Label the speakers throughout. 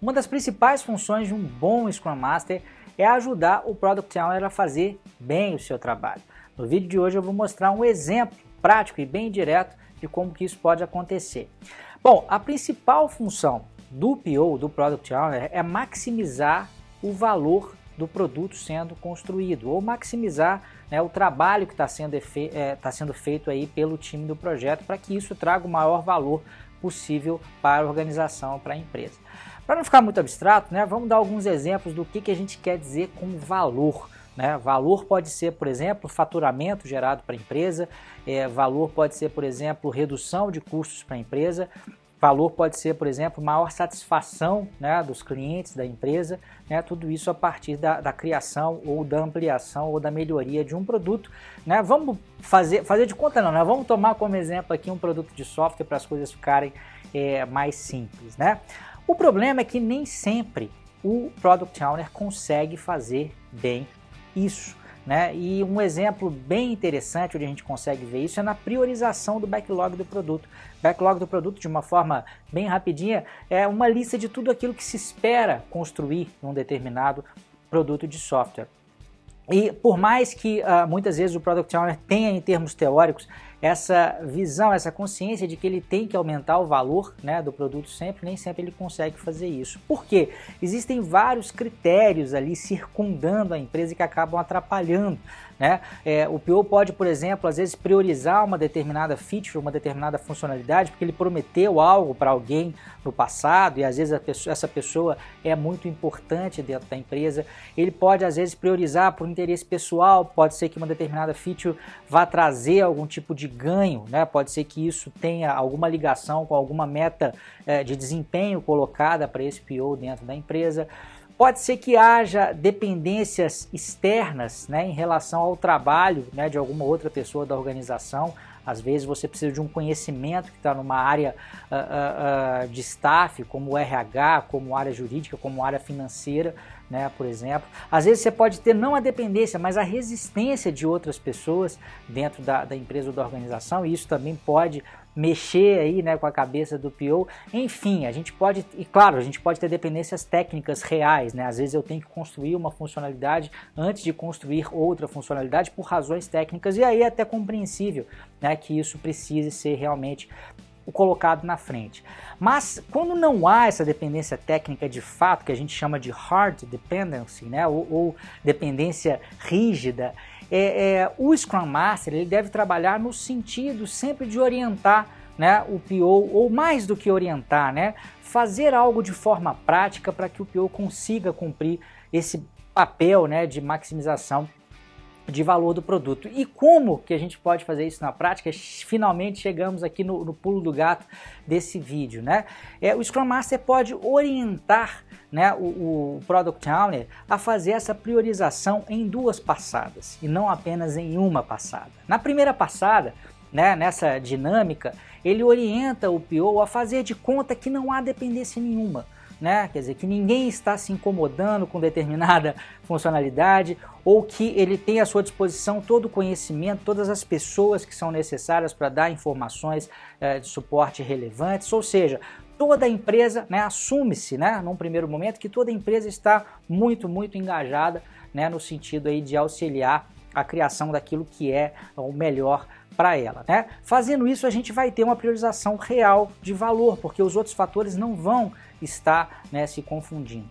Speaker 1: Uma das principais funções de um bom Scrum Master é ajudar o Product Owner a fazer bem o seu trabalho. No vídeo de hoje eu vou mostrar um exemplo prático e bem direto de como que isso pode acontecer. Bom, a principal função do PO, do Product Owner, é maximizar o valor do produto sendo construído ou maximizar né, o trabalho que está sendo, é, tá sendo feito aí pelo time do projeto para que isso traga o maior valor possível para a organização, para a empresa. Para não ficar muito abstrato, né, vamos dar alguns exemplos do que, que a gente quer dizer com valor. Né? Valor pode ser, por exemplo, faturamento gerado para a empresa, é, valor pode ser, por exemplo, redução de custos para a empresa, valor pode ser, por exemplo, maior satisfação né, dos clientes da empresa, né, tudo isso a partir da, da, criação ou da ampliação ou da melhoria de um produto. Né? Vamos fazer, fazer de conta não, né? vamos tomar como exemplo aqui um produto de software para as coisas ficarem é, mais simples. Né? O problema é que nem sempre o Product Owner consegue fazer bem isso. Né? E um exemplo bem interessante onde a gente consegue ver isso é na priorização do backlog do produto. Backlog do produto, de uma forma bem rapidinha, é uma lista de tudo aquilo que se espera construir num determinado produto de software. E por mais que uh, muitas vezes o Product Owner tenha em termos teóricos essa visão, essa consciência de que ele tem que aumentar o valor né, do produto sempre, nem sempre ele consegue fazer isso. Por quê? Existem vários critérios ali circundando a empresa que acabam atrapalhando. Né? É, o PO pode, por exemplo, às vezes priorizar uma determinada feature, uma determinada funcionalidade, porque ele prometeu algo para alguém no passado e às vezes pessoa, essa pessoa é muito importante dentro da empresa. Ele pode, às vezes, priorizar por interesse pessoal, pode ser que uma determinada feature vá trazer algum tipo de ganho, né? pode ser que isso tenha alguma ligação com alguma meta é, de desempenho colocada para esse PO dentro da empresa. Pode ser que haja dependências externas né, em relação ao trabalho né, de alguma outra pessoa da organização. Às vezes você precisa de um conhecimento que está numa área uh, uh, de staff, como RH, como área jurídica, como área financeira, né, por exemplo. Às vezes você pode ter não a dependência, mas a resistência de outras pessoas dentro da, da empresa ou da organização, e isso também pode mexer aí né, com a cabeça do PO. Enfim, a gente pode, e claro, a gente pode ter dependências técnicas reais, né? Às vezes eu tenho que construir uma funcionalidade antes de construir outra funcionalidade por razões técnicas, e aí é até compreensível né, que isso precise ser realmente colocado na frente. Mas quando não há essa dependência técnica de fato, que a gente chama de hard dependency, né, ou, ou dependência rígida, é, é, o Scrum Master ele deve trabalhar no sentido sempre de orientar né, o PO, ou mais do que orientar, né, fazer algo de forma prática para que o PO consiga cumprir esse papel né, de maximização de valor do produto. E como que a gente pode fazer isso na prática? Finalmente chegamos aqui no, no pulo do gato desse vídeo, né? É, o Scrum Master pode orientar né, o, o Product Owner a fazer essa priorização em duas passadas e não apenas em uma passada. Na primeira passada, né, nessa dinâmica, ele orienta o PO a fazer de conta que não há dependência nenhuma né? Quer dizer, que ninguém está se incomodando com determinada funcionalidade ou que ele tem à sua disposição todo o conhecimento, todas as pessoas que são necessárias para dar informações é, de suporte relevantes, ou seja, toda empresa, né, assume-se, né, num primeiro momento, que toda empresa está muito, muito engajada, né, no sentido aí de auxiliar a criação daquilo que é o melhor para ela. Né? Fazendo isso, a gente vai ter uma priorização real de valor, porque os outros fatores não vão estar né, se confundindo.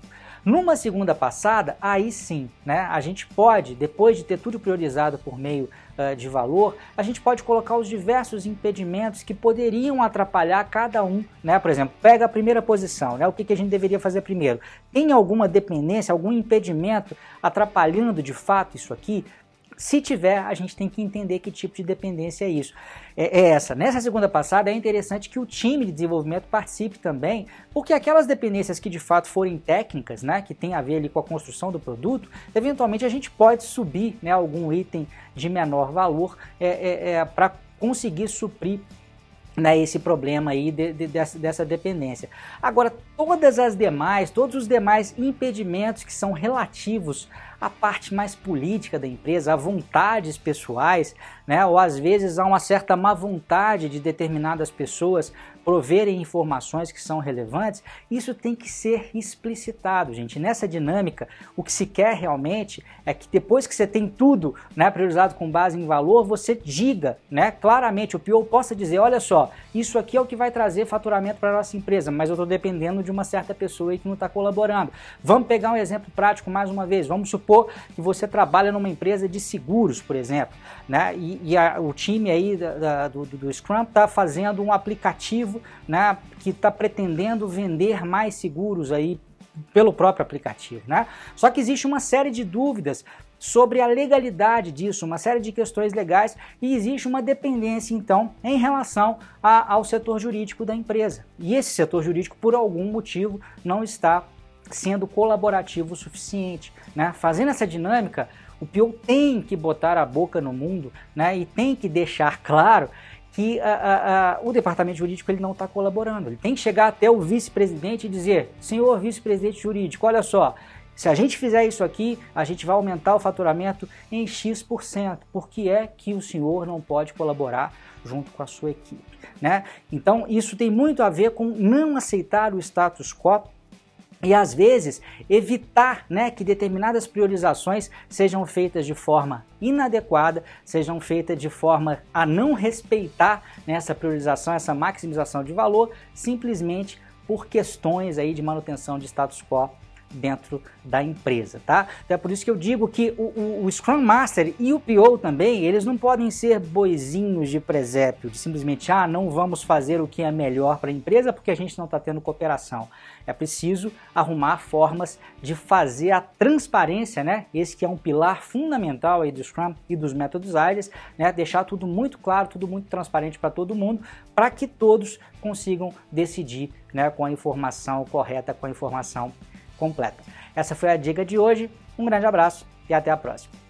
Speaker 1: Numa segunda passada, aí sim, né, a gente pode, depois de ter tudo priorizado por meio uh, de valor, a gente pode colocar os diversos impedimentos que poderiam atrapalhar cada um. Né? Por exemplo, pega a primeira posição, né? o que, que a gente deveria fazer primeiro? Tem alguma dependência, algum impedimento atrapalhando de fato isso aqui? Se tiver, a gente tem que entender que tipo de dependência é isso. É, é, essa. Nessa segunda passada é interessante que o time de desenvolvimento participe também, porque aquelas dependências que de fato forem técnicas, né, que tem a ver ali com a construção do produto, eventualmente a gente pode subir né, algum item de menor valor é, é, é para conseguir suprir né, esse problema aí de, de, dessa, dessa dependência. Agora, todas as demais, todos os demais impedimentos que são relativos à parte mais política da empresa, a vontades pessoais, né, ou às vezes há uma certa má vontade de determinadas pessoas proverem informações que são relevantes, isso tem que ser explicitado, gente. Nessa dinâmica, o que se quer realmente é que depois que você tem tudo né, priorizado com base em valor, você diga né, claramente, o PO possa dizer, olha só, isso aqui é o que vai trazer faturamento para a nossa empresa, mas eu estou dependendo de uma certa pessoa que não está colaborando. Vamos pegar um exemplo prático mais uma vez. Vamos supor que você trabalha numa empresa de seguros, por exemplo, né? E, e a, o time aí da, da, do, do Scrum está fazendo um aplicativo, né? Que está pretendendo vender mais seguros aí pelo próprio aplicativo, né? Só que existe uma série de dúvidas sobre a legalidade disso, uma série de questões legais e existe uma dependência então em relação a, ao setor jurídico da empresa. E esse setor jurídico, por algum motivo, não está sendo colaborativo o suficiente. Né? Fazendo essa dinâmica, o PO tem que botar a boca no mundo né? e tem que deixar claro que a, a, a, o departamento jurídico ele não está colaborando. Ele tem que chegar até o vice-presidente e dizer: senhor vice-presidente jurídico, olha só, se a gente fizer isso aqui, a gente vai aumentar o faturamento em X%. Por que é que o senhor não pode colaborar junto com a sua equipe? Né? Então, isso tem muito a ver com não aceitar o status quo e às vezes evitar né, que determinadas priorizações sejam feitas de forma inadequada, sejam feitas de forma a não respeitar né, essa priorização, essa maximização de valor, simplesmente por questões aí de manutenção de status quo dentro da empresa, tá? Então é por isso que eu digo que o, o, o, Scrum Master e o PO também, eles não podem ser boizinhos de presépio, de simplesmente, ah, não vamos fazer o que é melhor para a empresa porque a gente não está tendo cooperação. É preciso arrumar formas de fazer a transparência, né? Esse que é um pilar fundamental aí do Scrum e dos métodos ágeis, né? Deixar tudo muito claro, tudo muito transparente para todo mundo, para que todos consigam decidir, né, com a informação correta, com a informação completa. Essa foi a dica de hoje. Um grande abraço e até a próxima.